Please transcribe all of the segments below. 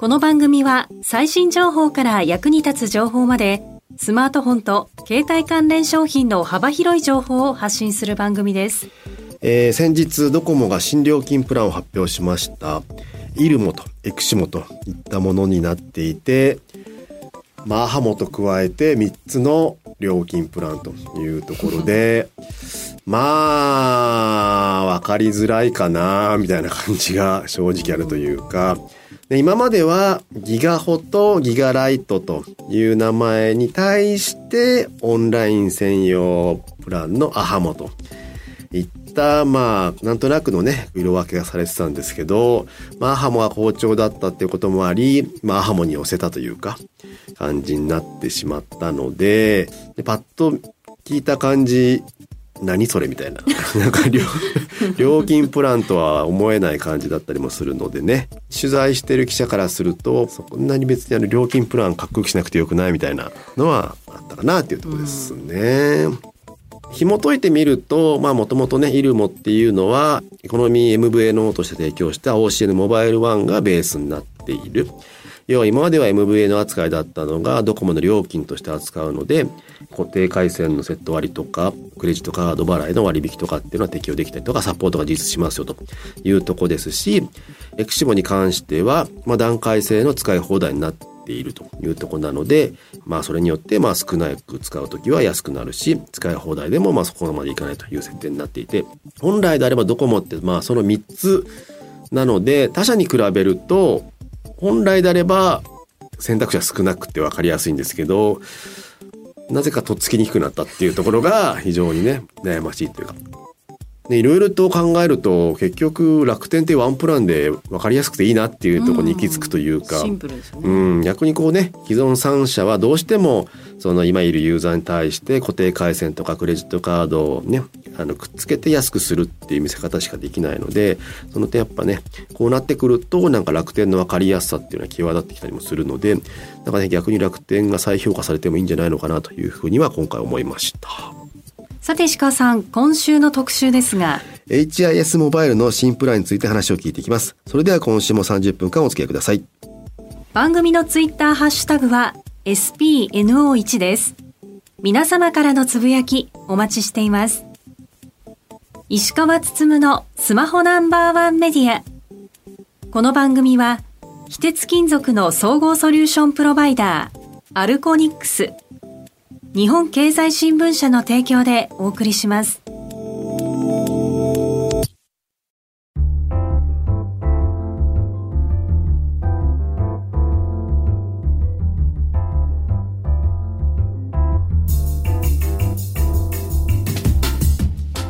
この番組は最新情報から役に立つ情報までスマートフォンと携帯関連商品の幅広い情報を発信する番組です。えー、先日ドコモが新料金プランを発表しました。イルモとエクシモといったものになっていてマーハモと加えて3つの料金プランというところでまあかりづらいかなみたいな感じが正直あるというか。で今まではギガホとギガライトという名前に対してオンライン専用プランのアハモと。いったまあなんとなくのね色分けがされてたんですけど、まあ、アハモが好調だったっていうこともあり、まあ、アハモに寄せたというか感じになってしまったのででパッと聞いた感じ何それみたいな。なんか料金プランとは思えない感じだったりもするのでね。取材してる記者からすると、そんなに別にあの料金プランかっこよくしなくてよくないみたいなのはあったかなっていうとこですね。紐解いてみると、まあもともとね、イルモっていうのは、エコノミー MVNO として提供した OCN モバイル1がベースになっている。要は今までは MVA の扱いだったのがドコモの料金として扱うので固定回線のセット割とかクレジットカード払いの割引とかっていうのは適用できたりとかサポートが実施しますよというとこですしエクシモに関しては、まあ、段階制の使い放題になっているというとこなので、まあそれによってまあ少なく使う時は安くなるし、使い放題でもまあそこまでいかないという設定になっていて、本来であればドコモってまあその3つなので他社に比べると本来であれば選択肢は少なくて分かりやすいんですけどなぜかとっつきにくくなったっていうところが非常にね悩ましいというか。いろいろと考えると結局楽天ってワンプランで分かりやすくていいなっていうところに行き着くというか、うん、逆にこうね既存3社はどうしてもその今いるユーザーに対して固定回線とかクレジットカードをねあのくっつけて安くするっていう見せ方しかできないのでその点やっぱねこうなってくるとなんか楽天の分かりやすさっていうのは際立ってきたりもするのでなんかね逆に楽天が再評価されてもいいんじゃないのかなというふうには今回思いました。さて石川さん今週の特集ですが。HIS モバイルの新プランについて話を聞いていきます。それでは今週も30分間お付き合いください。番組のツイッターハッシュタグは SPNO1 です。皆様からのつぶやきお待ちしています石川つつむのスマホナンバーワンメディアこの番組は非鉄金属の総合ソリューションプロバイダーアルコニックス日本経済新聞社の提供でお送りします。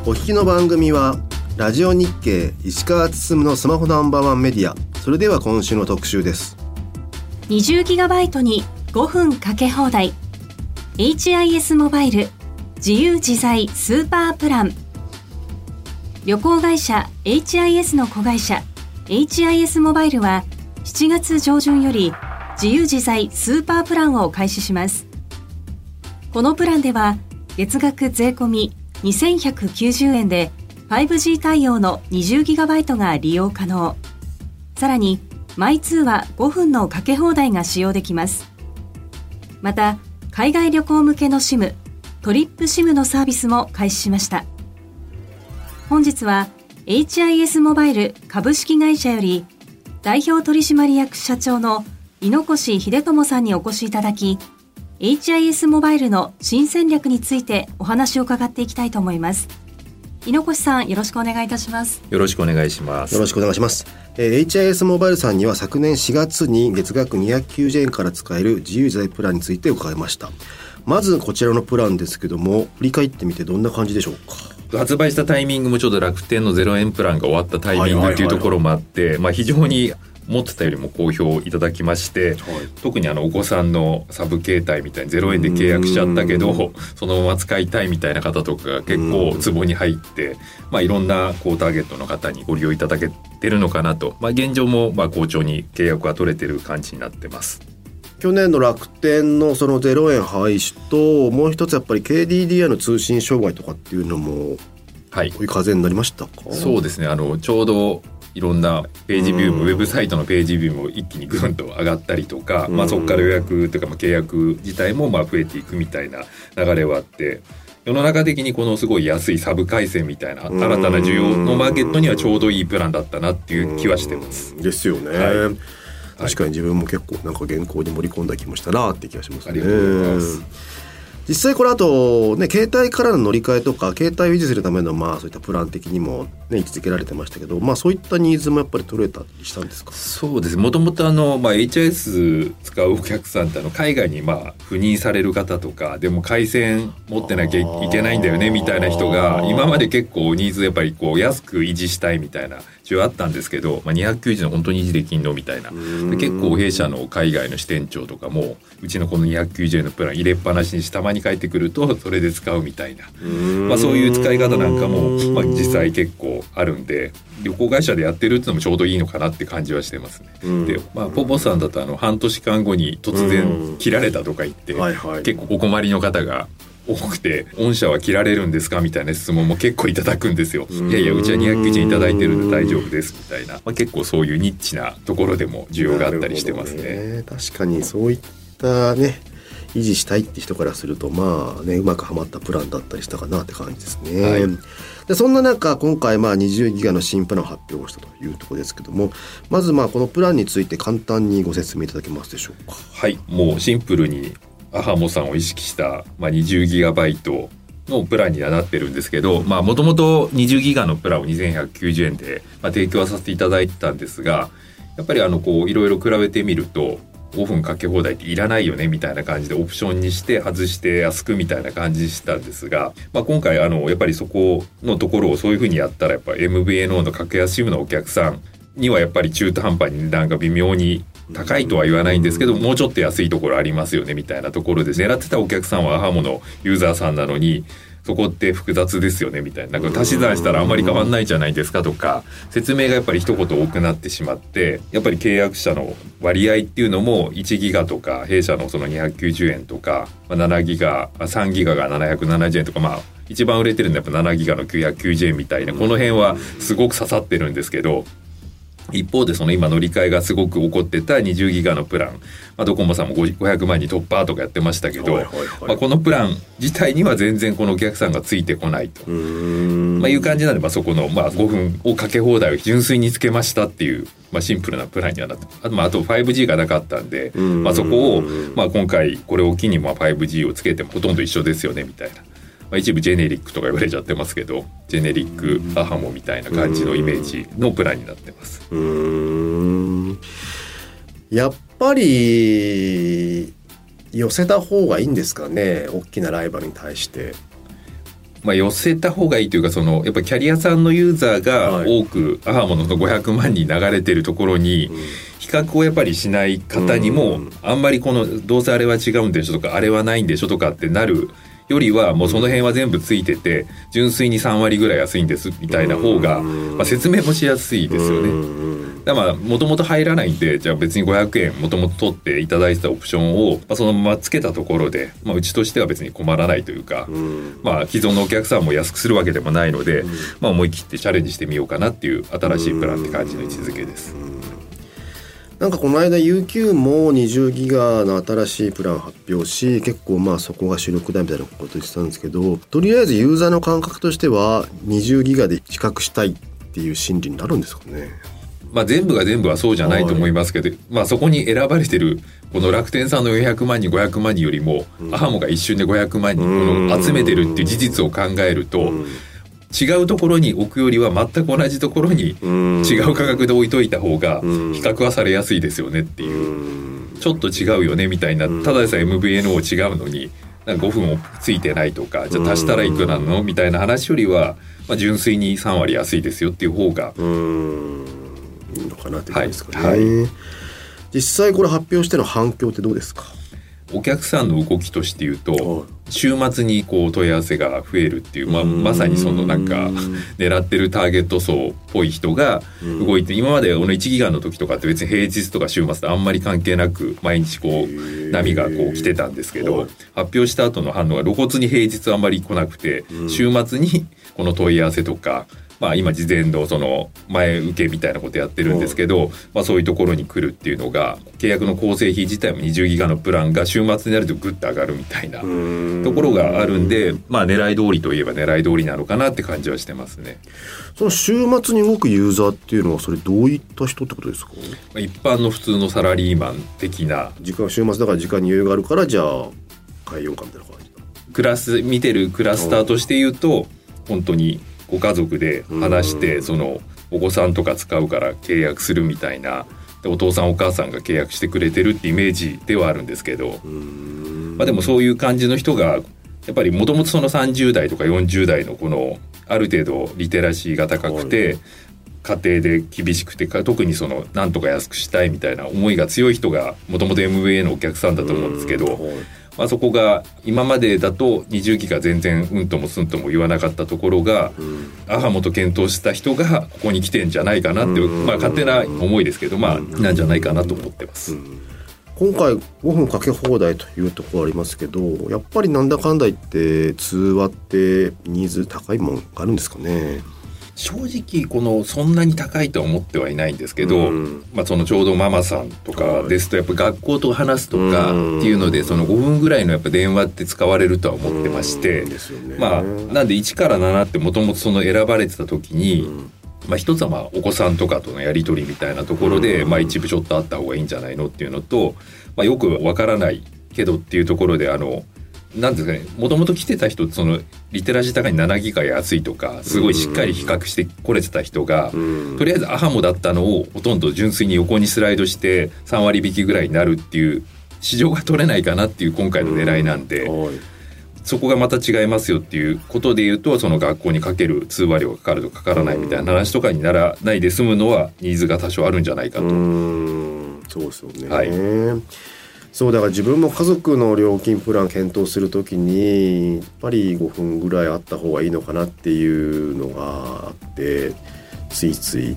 お聞きの番組はラジオ日経石川進のスマホナンバーワンメディア。それでは今週の特集です。20GB に5分かけ放題。HIS モバイル自由自在スーパープラン。旅行会社 HIS の子会社。HIS モバイルは7月上旬より自由自在スーパープランを開始します。このプランでは月額税込2190円で 5G 対応の 20GB が利用可能。さらにマイ通話5分のかけ放題が使用できます。また海外旅行向けの SIM トリップ SIM のサービスも開始しました。本日は HIS モバイル株式会社より代表取締役社長の井越秀友さんにお越しいただき HIS モバイルの新戦略についてお話を伺っていきたいと思います。井越さんよろしくお願いいたします。よろしくお願いします。よろしくお願いします。えー、HIS モバイルさんには昨年4月に月額290円から使える自由自在プランについて伺いました。まずこちらのプランですけども振り返ってみてどんな感じでしょうか？発売したタイミングもちょうど楽天の0円プランが終わったタイミングっていうところもあって、まあ、非常に思ってたよりも好評いただきまして、特にあのお子さんのサブ携帯みたいに0円で契約しちゃったけどそのまま使いたいみたいな方とかが結構ツボに入って、まあ、いろんなこうターゲットの方にご利用いただけてるのかなと、まあ、現状もまあ好調に契約が取れてる感じになってます。去年の楽天のその0円廃止ともう一つやっぱり KDDI の通信障害とかっていうのもはい、追い風になりましたか？そうですね。あのちょうどいろんなページビューもウェブサイトのページビューも一気にぐんと上がったりとか、まあ、そこから予約とかまあ契約自体もまあ増えていくみたいな流れはあって世の中的にこのすごい安いサブ回線みたいな新たな需要のマーケットにはちょうどいいプランだったなっていう気はしてます。ですよね。はい確かに自分も結構なんか原稿に盛り込んだ気もしたなって気がしますね。ありがとうございます。実際これあとね携帯からの乗り換えとか携帯を維持するためのまあそういったプラン的にもね位置づけられてましたけどまあそういったニーズもやっぱり取れたりしたんですか？そうです。もともとあの、まあ、HIS 使うお客さんってあの海外にまあ赴任される方とかでも回線持ってなきゃいけないんだよねみたいな人が今まで結構ニーズやっぱりこう安く維持したいみたいな需要あったんですけど、まあ、290の本当に維持できんのみたいな。結構弊社の海外の支店長とかもうちのこの290円のプラン入れっぱなしにしたまに帰ってくるとそれで使うみたいな、まあ、そういう使い方なんかも、まあ、実際結構あるんで旅行会社でやってるっていうのもちょうどいいのかなって感じはしてますね。で、まあ、ポポさんだとあの半年間後に突然切られたとか言って、はいはい、結構お困りの方が多くて「御社は切られるんですか?」みたいな質問も結構いただくんですよ。いやいやうちは290円いただいてるんで大丈夫ですみたいな、まあ、結構そういうニッチなところでも需要があったりしてますね。ね確かにそういったね維持したいって人からするとまあねうまくはまったプランだったりしたかなって感じですね。はい、でそんな中今回まあ20ギガの新プランを発表したというところですけどもまずまあこのプランについて簡単にご説明いただけますでしょうか？はいもうシンプルにアハモさんを意識した、まあ、20ギガバイトのプランにはなってるんですけどもともと20ギガのプランを2190円で、まあ、提供はさせていただいてたんですがやっぱりあのこういろいろ比べてみると5分かけ放題っていらないよねみたいな感じでオプションにして外して安くみたいな感じしたんですが、まあ、今回あのやっぱりそこのところをそういうふうにやったらやっぱ MVNO の格安 SIM のお客さんにはやっぱり中途半端に値段が微妙に高いとは言わないんですけどもうちょっと安いところありますよねみたいなところで狙ってたお客さんはアハモのユーザーさんなのにそこって複雑ですよねみたいな。なんか足し算したらあんまり変わんないじゃないですかとか説明がやっぱり一言多くなってしまってやっぱり契約者の割合っていうのも1ギガとか弊社のその290円とか7ギガ3ギガが770円とかまあ一番売れてるのはやっぱ7ギガの990円みたいなこの辺はすごく刺さってるんですけど一方でその今乗り換えがすごく起こってた20ギガのプラン、まあ、ドコモさんも500万に突破とかやってましたけど、まあ、このプラン自体には全然このお客さんがついてこないと。まあ、いう感じなので、そこのまあ5分をかけ放題を純粋につけましたっていう、まあ、シンプルなプランにはなってあと,、まあ、あと 5G がなかったんで、まあ、そこを、まあ、今回これを機にまあ 5G をつけてもほとんど一緒ですよねみたいな。まあ、一部ジェネリックとか言われちゃってますけどジェネリックアハモみたいな感じのイメージのプランになってます。うんやっぱり寄せた方がいいんですかね大きなライバルに対して。まあ、寄せた方がいいというかそのやっぱキャリアさんのユーザーが多く、アハモの500万に流れてるところに、比較をやっぱりしない方にも、あんまりこのどうせあれは違うんでしょとかあれはないんでしょとかってなるよりはもうその辺は全部ついてて純粋に3割ぐらい安いんですみたいな方が、まあ、説明もしやすいですよね。だからもともと入らないんでじゃあ別に500円もともと取っていただいてたオプションを、まあ、そのままつけたところで、まあ、うちとしては別に困らないというか、まあ、既存のお客さんも安くするわけでもないので、まあ、思い切ってチャレンジしてみようかなっていう新しいプランって感じの位置づけです。なんかこの間 UQ も20ギガの新しいプランを発表し結構まあそこが主力だみたいなこと言ってたんですけどとりあえずユーザーの感覚としては20ギガで比較したいっていう心理になるんですかね？まあ、全部が全部はそうじゃないと思いますけど、はい、まあ、そこに選ばれてるこの楽天さんの400万人500万人よりも、アハモが一瞬で500万人集めてるっていう事実を考えると、違うところに置くよりは全く同じところに違う価格で置いといた方が比較はされやすいですよねっていう。ちょっと違うよねみたいな。ただでさえ MVNO 違うのになんか5分ついてないとかじゃあ足したらいくらなの？みたいな話よりは、まあ、純粋に3割安いですよっていう方がかなということですかね、はい。は実際これ発表しての反響ってどうですか？お客さんの動きとして言うはい。と週末にこう問い合わせが増えるっていう、まあ、まさにそのなんか狙ってるターゲット層っぽい人が動いて今までこの1ギガの時とかって別に平日とか週末とあんまり関係なく毎日こう波がこう来てたんですけどはい。発表した後の反応が露骨に平日あんまり来なくて週末にこの問い合わせとかまあ今事前のその前受けみたいなことやってるんですけどまあそういうところに来るっていうのが契約の構成費自体も20ギガのプランが週末になるとグッと上がるみたいなところがあるんでまあ狙い通りといえば狙い通りなのかなって感じはしてますね。その週末に動くユーザーっていうのはそれどういった人ってことですか？まあ一般の普通のサラリーマン的な。時間週末だから時間に余裕があるからじゃあ変えようかみたいな感じクラス見てるクラスターとして言うと本当にご家族で話してそのお子さんとか使うから契約するみたいなでお父さんお母さんが契約してくれてるってイメージではあるんですけど、まあ、でもそういう感じの人がやっぱりもともとその30代とか40代のこのある程度リテラシーが高くて家庭で厳しくてか特にそのなんとか安くしたいみたいな思いが強い人がもともと MBA のお客さんだと思うんですけど。まあ、そこが今までだと20ギガ全然うんともすんとも言わなかったところが、アハモと検討した人がここに来てんじゃないかなっていう、まあ、勝手な思いですけど、まあ、なんじゃないかなと思ってます。今回5分かけ放題というところありますけどやっぱりなんだかんだ言って通話ってニーズ高いもんがあるんですかね正直このそんなに高いとは思ってはいないんですけど、うん。まあ、そのちょうどママさんとかですとやっぱ学校と話すとかっていうのでその5分ぐらいのやっぱ電話って使われるとは思ってましてうん。ね。まあなんで1から7ってもともとその選ばれてた時に、まあ、一つはまあお子さんとかとのやり取りみたいなところで、まあ、一部ちょっとあった方がいいんじゃないのっていうのと、まあ、よくわからないけどっていうところであのなんですかねもともと来てた人そのリテラシー高い7ギガ安いとかすごいしっかり比較してこれてた人が、ん。とりあえずアハモだったのをほとんど純粋に横にスライドして3割引きぐらいになるっていう市場が取れないかなっていう今回の狙いなんで、はい。そこがまた違いますよっていうことで言うとその学校にかける通話料がかかるとかからないみたいな話とかにならないで済むのはニーズが多少あるんじゃないかと。うーん。そうですよね、はいそうだから自分も家族の料金プラン検討するときにやっぱり5分ぐらいあった方がいいのかなっていうのがあってついつい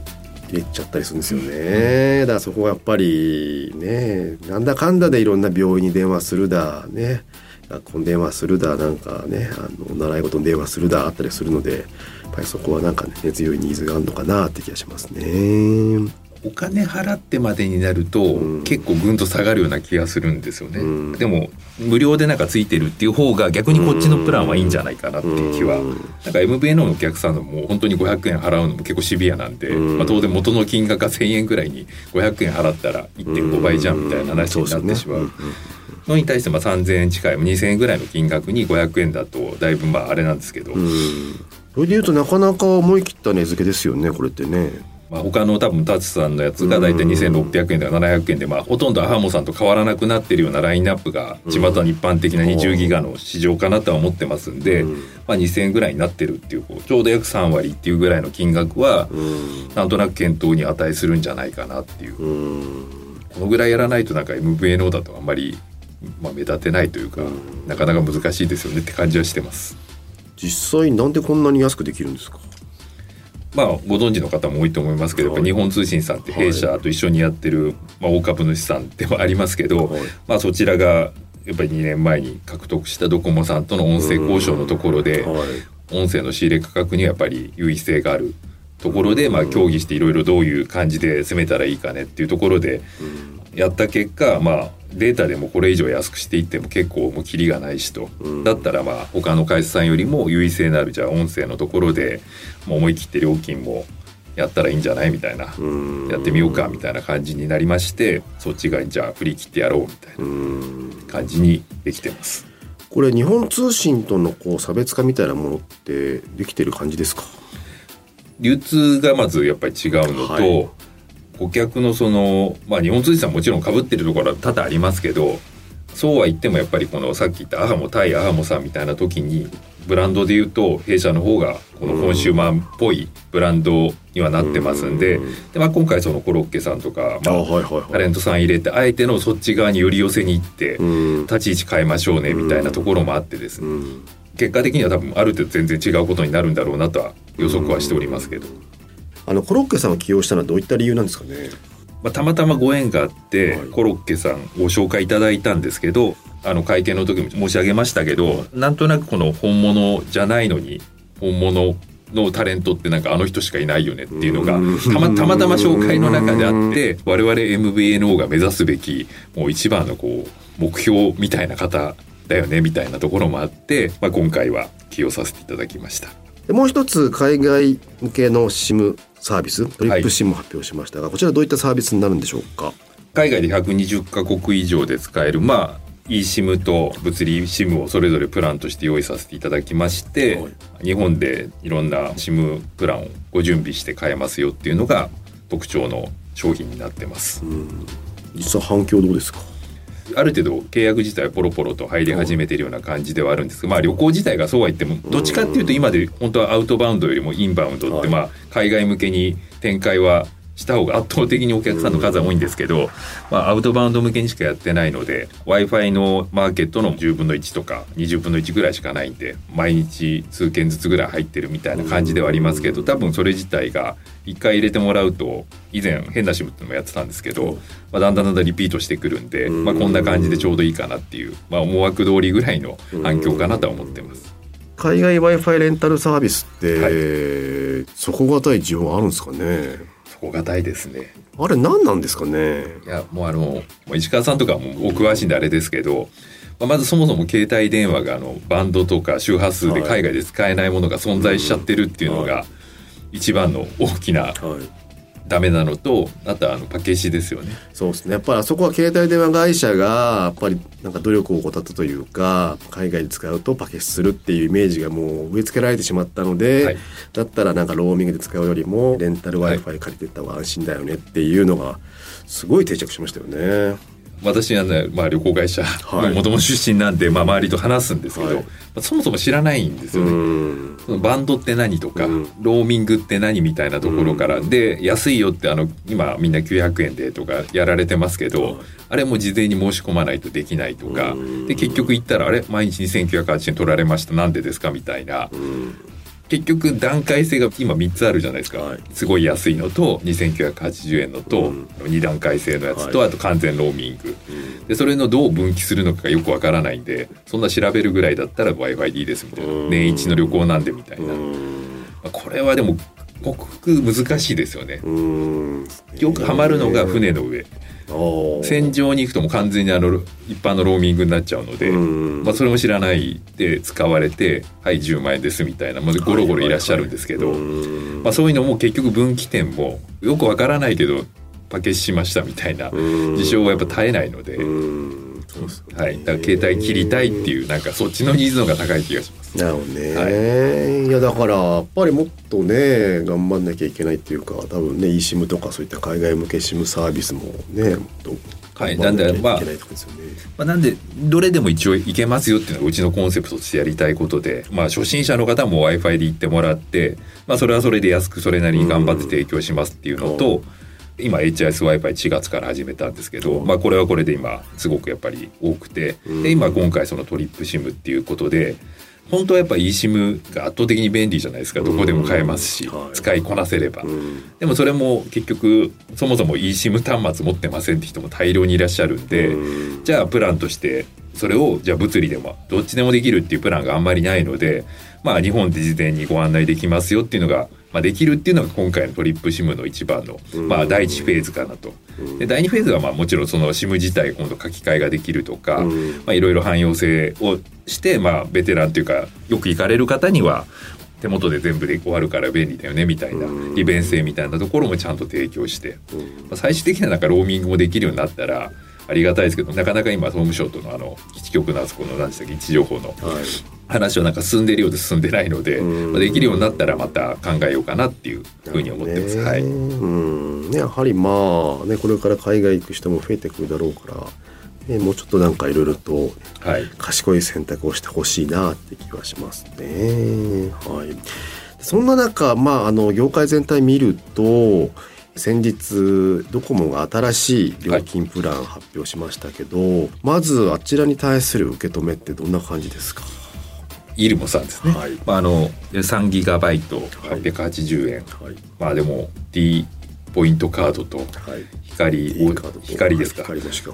入れちゃったりするんですよね、だからそこはやっぱりねなんだかんだでいろんな病院に電話するだね学校に電話するだなんかねあの習い事に電話するだあったりするのでやっぱりそこはなんかね根強いニーズがあるのかなって気がしますね。お金払ってまでになると、ん。結構ぐんと下がるような気がするんですよね、うん。でも無料でなんかついてるっていう方が逆にこっちのプランはいいんじゃないかなっていう気は、うん。なんか MVNO のお客さんのもう本当に500円払うのも結構シビアなんで、うん。まあ、当然元の金額が1000円ぐらいに500円払ったら1.5倍じゃんみたいな話になってしまう。のに対してまあ3000円近い2000円ぐらいの金額に500円だとだいぶまああれなんですけど、うん。それでいうとなかなか思い切った値付けですよねこれってね。まあ、他の多分タツさんのやつが大体2600円とか700円で、まあ、ほとんどアハモさんと変わらなくなってるようなラインナップが巷に一般的な20ギガの市場かなとは思ってますんで、うん。まあ、2000円ぐらいになってるっていうちょうど約3割っていうぐらいの金額はうん。なんとなく検討に値するんじゃないかなっていう。うん。このぐらいやらないとなんか MVNO だとあんまり、まあ、目立てないというかなかなか難しいですよねって感じはしてます。実際なんでこんなに安くできるんですか？まあ、ご存知の方も多いと思いますけど、やっぱ日本通信さんって弊社と一緒にやってる、まあ、大株主さんでもありますけど、はい。まあ、そちらがやっぱり2年前に獲得したドコモさんとの音声交渉のところで、はい。音声の仕入れ価格にはやっぱり優位性があるところで、まあ、協議していろいろどういう感じで攻めたらいいかねっていうところでやった結果、まあ、データでもこれ以上安くしていっても結構もうキリがないしと、だったらまあ他の会社さんよりも優位性のあるじゃあ音声のところでもう思い切って料金もやったらいいんじゃないみたいな、うん。やってみようかみたいな感じになりましてそっち側にじゃあ振り切ってやろうみたいうん。な感じにできてます。これ日本通信とのこう差別化みたいなものってできてる感じですか？流通がまずやっぱり違うのと、はい顧客のその、まあ、日本通信さんもちろん被ってるところは多々ありますけどそうは言ってもやっぱりこのさっき言ったアハモ対アハモさんみたいな時にブランドで言うと弊社の方がこのコンシューマーっぽいブランドにはなってますんでで、まあ、今回そのコロッケさんとか、まあ、タレントさん入れてあえてのそっち側に寄り寄せに行って立ち位置変えましょうねみたいなところもあってですね。結果的には多分ある程度全然違うことになるんだろうなとは予測はしておりますけど。あのコロッケさんを起用したのはどういった理由なんですかね？まあ、たまたまご縁があって、はい、コロッケさんご紹介いただいたんですけどあの会見の時も申し上げましたけど、はい、なんとなくこの本物じゃないのに本物のタレントってなんかあの人しかいないよねっていうのがたまたまたま紹介の中であって我々 MVNO が目指すべきもう一番のこう目標みたいな方だよねみたいなところもあって、まあ、今回は起用させていただきました。もう一つ海外向けの SIM サービストリップ SIM を発表しましたが、はい、こちらどういったサービスになるんでしょうか？海外で120カ国以上で使えるまあ eSIM と物理 SIM をそれぞれプランとして用意させていただきまして、はい、日本でいろんな SIM プランをご準備して買えますよっていうのが特徴の商品になってます。実は反響どうですかある程度契約自体はポロポロと入り始めているような感じではあるんですが、まあ、旅行自体がそうは言ってもどっちかっていうと今で本当はアウトバウンドよりもインバウンドってまあ海外向けに展開はした方が圧倒的にお客さんの数は多いんですけど、まあ、アウトバウンド向けにしかやってないので w i f i のマーケットの10分の1とか20分の1ぐらいしかないんで毎日数件ずつぐらい入ってるみたいな感じではありますけど多分それ自体が1回入れてもらうと以前変なシムっていうのもやってたんですけど、まあ、だんだんだんだんリピートしてくるんで、まあ、こんな感じでちょうどいいかなっていう、まあ、思惑通りぐらいの反響かなとは思ってます。海外 w i f i レンタルサービスって、はい、底堅い需要あるんですかね？底堅いですね。あれ何なんですかね？いやもうあの石川さんとかもお詳しいんであれですけどまずそもそも携帯電話があのバンドとか周波数で海外で使えないものが存在しちゃってるっていうのが一番の大きなダメなのとあとはあのパッケージですよね。そうですね。やっぱりあそこは携帯電話会社がやっぱりなんか努力を怠ったというか海外で使うとパケするっていうイメージがもう植え付けられてしまったので、はい、だったらなんかローミングで使うよりもレンタル w i f i 借りてった方が安心だよねっていうのがすごい定着しましたよね。私はね、まあ、旅行会社もともと出身なんで、まあ、周りと話すんですけど、はい、まあ、そもそも知らないんですよね。そのバンドって何とか、ローミングって何みたいなところから、で安いよってあの今みんな900円でとかやられてますけど、あれも事前に申し込まないとできないとか、で結局行ったらあれ？毎日2980円取られました。なんでですか？みたいな、結局段階性が今3つあるじゃないですか、はい、すごい安いのと2980円のと、うん、2段階制のやつと、はい、あと完全ローミング、うん、でそれのどう分岐するのかがよくわからないんでそんな調べるぐらいだったら w i f i でいいですみたいな、うん、年一の旅行なんでみたいな、これはでも克服難しいですよね。よくハマるのが船の上戦場に行くとも完全にあの一般のローミングになっちゃうので、まあ、それも知らないで使われて「はい10万円です」みたいな、まあ、ゴロゴロいらっしゃるんですけど、まあ、そういうのも結局分岐点もよくわからないけどパケしましたみたいな事象はやっぱ絶えないので。はい、だから携帯切りたいっていうなんかそっちのニーズのが高い気がします。なるほどね、はい、いやだからやっぱりもっとね頑張んなきゃいけないっていうか多分ね eSIM とかそういった海外向け SIM サービスもねもっとはい、なんで、まあ、まあ、なんで、どれでも一応いけますよっていうのがうちのコンセプトとしてやりたいことで、まあ、初心者の方も Wi-Fi で行ってもらって、まあ、それはそれで安くそれなりに頑張って提供しますっていうのと、うん今 HISWi-Fi4 月から始めたんですけど、まあ、これはこれで今すごくやっぱり多くてで今今回そのトリップ SIM っていうことで本当はやっぱ eSIM が圧倒的に便利じゃないですか。どこでも買えますし、使いこなせれば、でもそれも結局そもそも eSIM 端末持ってませんって人も大量にいらっしゃるんで、じゃあプランとしてそれをじゃあ物理でもどっちでもできるっていうプランがあんまりないのでまあ日本で事前にご案内できますよっていうのがまあ、できるっていうのが今回のトリップシムの一番の、まあ、第一フェーズかなと。で第二フェーズはまあもちろんそのシム自体今度書き換えができるとか、まあ、いろいろ汎用性をして、まあ、ベテランというかよく行かれる方には手元で全部で終わるから便利だよねみたいな利便性みたいなところもちゃんと提供して、まあ、最終的にはなんかローミングもできるようになったらありがたいですけどなかなか今総務省とのあの基地局のあそこの何でしたっけ位置情報の話はなんか進んでるようで進んでないので、まあ、できるようになったらまた考えようかなっていうふうに思ってます。はい、うんねやはりまあねこれから海外行く人も増えてくるだろうからねもうちょっとなんかいろいろとはい。賢い選択をしてほしいなって気がしますね。はい。そんな中、まあ、あの、業界全体見ると、先日、ドコモが新しい料金プラン発表しましたけど、まずあちらに対する受け止めってどんな感じですか？イルモさんですね。はい。まあ、あの、3ギガバイト880円。はい。まあでも D ポイントカードとはい。光ですか。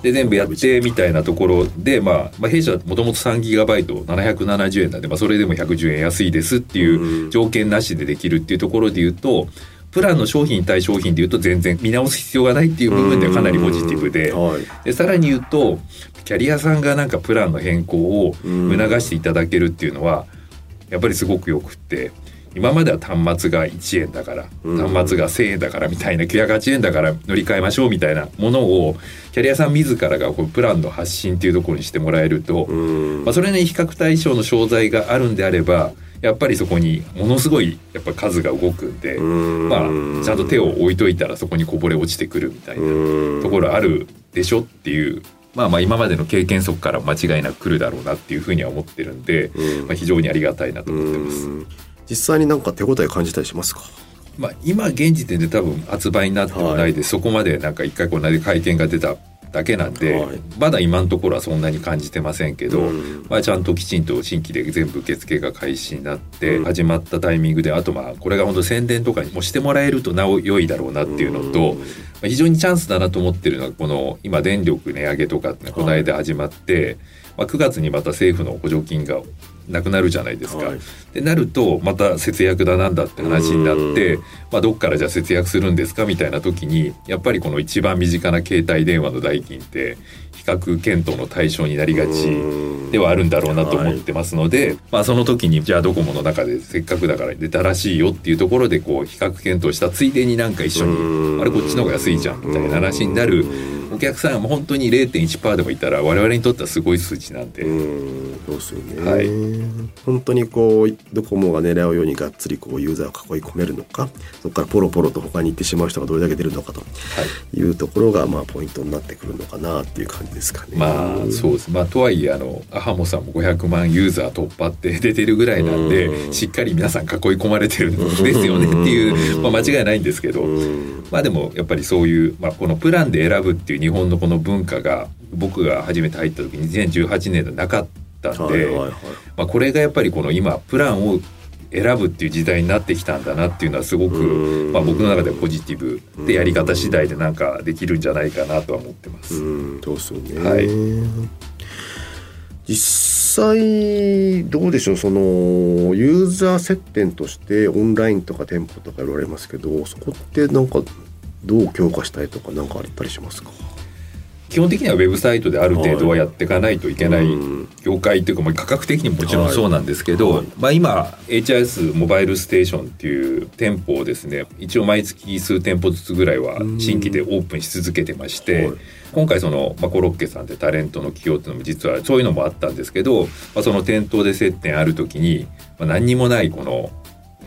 で全部やってみたいなところで、まあ、まあ弊社はもともと3ギガバイト770円なんで、まあ、それでも110円安いですっていううん。条件なしでできるっていうところで言うとプランの商品対商品で言うと全然見直す必要がないっていう部分ではかなりポジティブで。はい。でさらに言うとキャリアさんがなんかプランの変更をうん促していただけるっていうのはやっぱりすごくよくって今までは端末が1円だからうん。端末が1,000円だからみたいな908円だから乗り換えましょうみたいなものをキャリアさん自らがこうプランの発信っていうところにしてもらえると、うん。まあ、それに比較対象の商材があるんであればやっぱりそこにものすごいやっぱ数が動くんで、うんまあ、ちゃんと手を置いといたらそこにこぼれ落ちてくるみたいなうんところあるでしょっていう。まあまあ今までの経験則から間違いなく来るだろうなっていうふうには思ってるんで、うんまあ、非常にありがたいなと思ってます。うん実際になんか手応え感じたりしますか？まあ、今現時点で多分発売になってもないで、そこまでなんか一回この間会見が出ただけなんで、はい。まだ今のところはそんなに感じてませんけど、うん。まあ、ちゃんときちんと新規で全部受付が開始になってうん。始まったタイミングであとまあこれが本当宣伝とかにもしてもらえるとなお良いだろうなっていうのと、うん。まあ非常にチャンスだなと思ってるのはこの今電力値上げとかってこの間始まって、まあ、9月にまた政府の補助金がなくなるじゃないですか。はい。ってなるとまた節約だなんだって話になってうん、まあ、どっからじゃあ節約するんですかみたいな時にやっぱりこの一番身近な携帯電話の代金って比較検討の対象になりがちではあるんだろうなと思ってますので、まあ、その時にじゃあドコモの中でせっかくだから出たらしいよっていうところでこう比較検討したついでになんか一緒うん。にあれこっちの方が安いいじゃんみたいな話になるお客さんも本当に0.1%でもいたら我々にとってはすごい数値なんで。うんそうですよね、はい。本当にこうドコモが狙うようにがっつりこうユーザーを囲い込めるのかそこからポロポロと他に行ってしまう人がどれだけ出るのかとはい。いうところがまあポイントになってくるのかなっていう感じですかね。まあそうです。まあとはいえあのアハモさんも500万ユーザー突破って 出てるぐらいなんでうん。しっかり皆さん囲い込まれてるん ですよねっていうまあ間違いないんですけど。うん。まあでもやっぱりそういうまあこのプランで選ぶっていう日本のこの文化が僕が初めて入った時に2018年でなかったんでまあこれがやっぱりこの今プランを選ぶっていう時代になってきたんだなっていうのはすごくうん。まあ僕の中ではポジティブでやり方次第でなんかできるんじゃないかなとは思ってます。うん、そうですよね。はい。実際どうでしょうそのユーザー接点としてオンラインとか店舗とか言われますけどそこってなんかどう強化したいとかなんかあったりしますか？基本的にはウェブサイトである程度はやっていかないといけないうん。業界っていうかまあ価格的にももちろんそうなんですけど、はいまあ、今 HIS モバイルステーションっていう店舗をですね一応毎月数店舗ずつぐらいは新規でオープンし続けてまして、はい。今回その、まあ、コロッケさんってタレントの起用っていうのも実はそういうのもあったんですけど、まあ、その店頭で接点ある時に、まあ、何にもないこの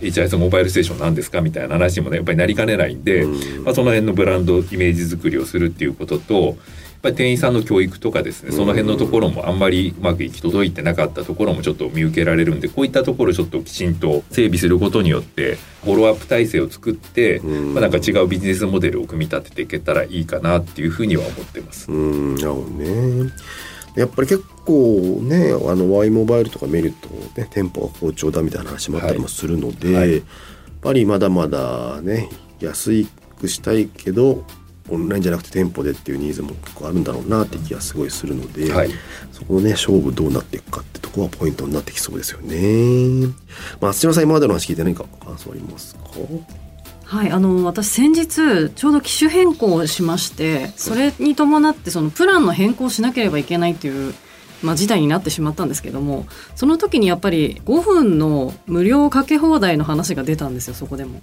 HIS モバイルステーションなんですかみたいな話にもねやっぱりなりかねないんで、うん。まあ、その辺のブランドイメージ作りをするっていうこととぱり店員さんの教育とかですねその辺のところもあんまりうまく行き届いてなかったところもちょっと見受けられるんでこういったところをちょっときちんと整備することによってフォローアップ体制を作って、うん。まあ、なんか違うビジネスモデルを組み立てていけたらいいかなっていうふうには思ってます。うん。なるほどね。やっぱり結構ねあの Y モバイルとか見ると、ね、店舗が好調だみたいな話もあったりもするので、はい。はい。やっぱりまだまだね安くしたいけどオンラインじゃなくて店舗でっていうニーズも結構あるんだろうなって気がすごいするので、はい。そこのね勝負どうなっていくかってとこはポイントになってきそうですよね。まあ、土屋さん今までの話聞いて何か感想ありますか？はい、あの私先日ちょうど機種変更をしましてそれに伴ってそのプランの変更をしなければいけないっていう、まあ、事態になってしまったんですけどもその時にやっぱり5分の無料かけ放題の話が出たんですよそこでも。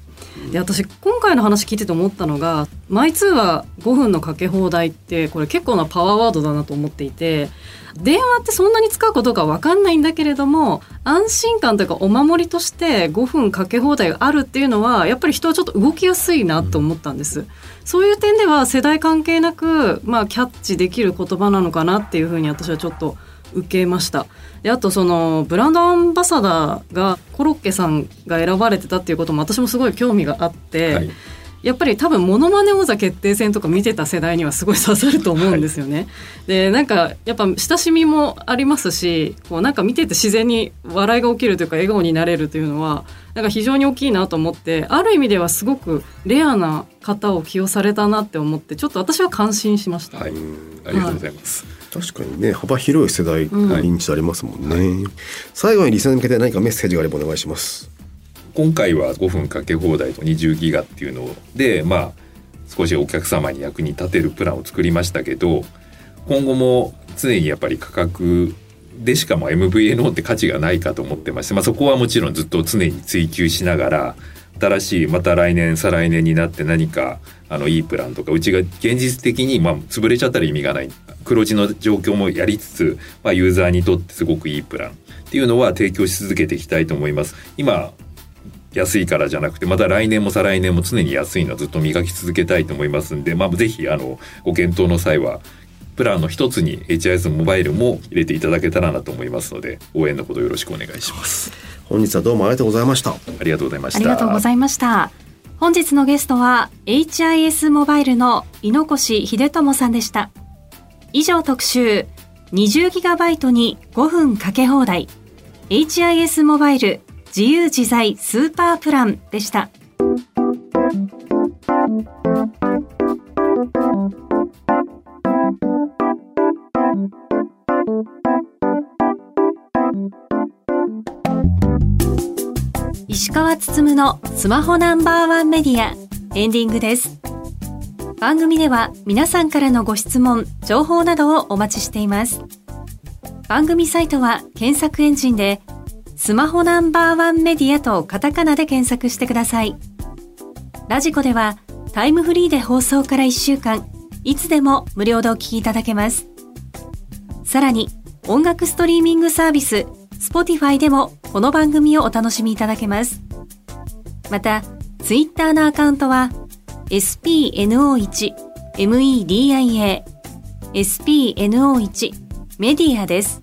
で私今回の話聞いてて思ったのがマイ通話5分のかけ放題ってこれ結構なパワーワードだなと思っていて電話ってそんなに使うことか分かんないんだけれども安心感というかお守りとして5分かけ放題があるっていうのはやっぱり人はちょっと動きやすいなと思ったんです。そういう点では世代関係なく、まあ、キャッチできる言葉なのかなっていうふうに私はちょっと受けましたであとそのブランドアンバサダーがコロッケさんが選ばれてたっていうことも私もすごい興味があって、はいやっぱり多分モノマネ王座決定戦とか見てた世代にはすごい刺さると思うんですよね。でなんかやっぱ親しみもありますしこうなんか見てて自然に笑いが起きるというか笑顔になれるというのはなんか非常に大きいなと思ってある意味ではすごくレアな方を起用されたなって思ってちょっと私は感心しました。はい、ありがとうございます。確かにね幅広い世代の認知ありますもんね、最後にリスナーに向けて何かメッセージがあればお願いします。今回は5分かけ放題と20ギガっていうのでまあ少しお客様に役に立てるプランを作りましたけど今後も常にやっぱり価格でしかも MVNO って価値がないかと思ってまして、まあ、そこはもちろんずっと常に追求しながら新しいまた来年再来年になって何かあのいいプランとかうちが現実的にまあ潰れちゃったら意味がない黒字の状況もやりつつ、まあ、ユーザーにとってすごくいいプランっていうのは提供し続けていきたいと思います。今安いからじゃなくてまた来年も再来年も常に安いのはずっと磨き続けたいと思いますんで、まあ、ぜひあのご検討の際はプランの一つに HIS モバイルも入れていただけたらなと思いますので応援のほどよろしくお願いします。本日はどうもありがとうございましたありがとうございました。ありがとうございました。本日のゲストは HIS モバイルの井ノ越秀友さんでした。以上特集 20GB に5分かけ放題 HIS モバイル自由自在スーパープランでした。石川つつむのスマホナンバーワンメディアエンディングです。番組では皆さんからのご質問、情報などをお待ちしています。番組サイトは検索エンジンでスマホナンバーワンメディアとカタカナで検索してください。ラジコではタイムフリーで放送から1週間、いつでも無料でお聞きいただけます。さらに音楽ストリーミングサービス Spotify でもこの番組をお楽しみいただけます。また、Twitter のアカウントは spno1 media spno1 メディアです。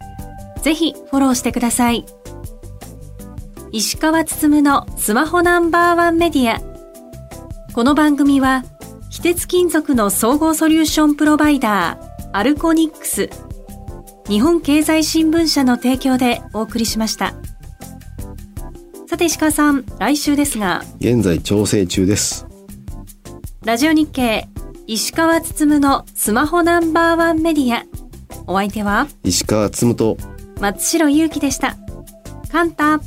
ぜひフォローしてください。石川つつむのスマホナンバーワンメディア。この番組は、非鉄金属の総合ソリューションプロバイダー、アルコニックス、日本経済新聞社の提供でお送りしました。さて石川さん、来週ですが、現在調整中ですラジオ日経、石川つつむのスマホナンバーワンメディア。お相手は石川つむと松代ゆうきでした。カンタ。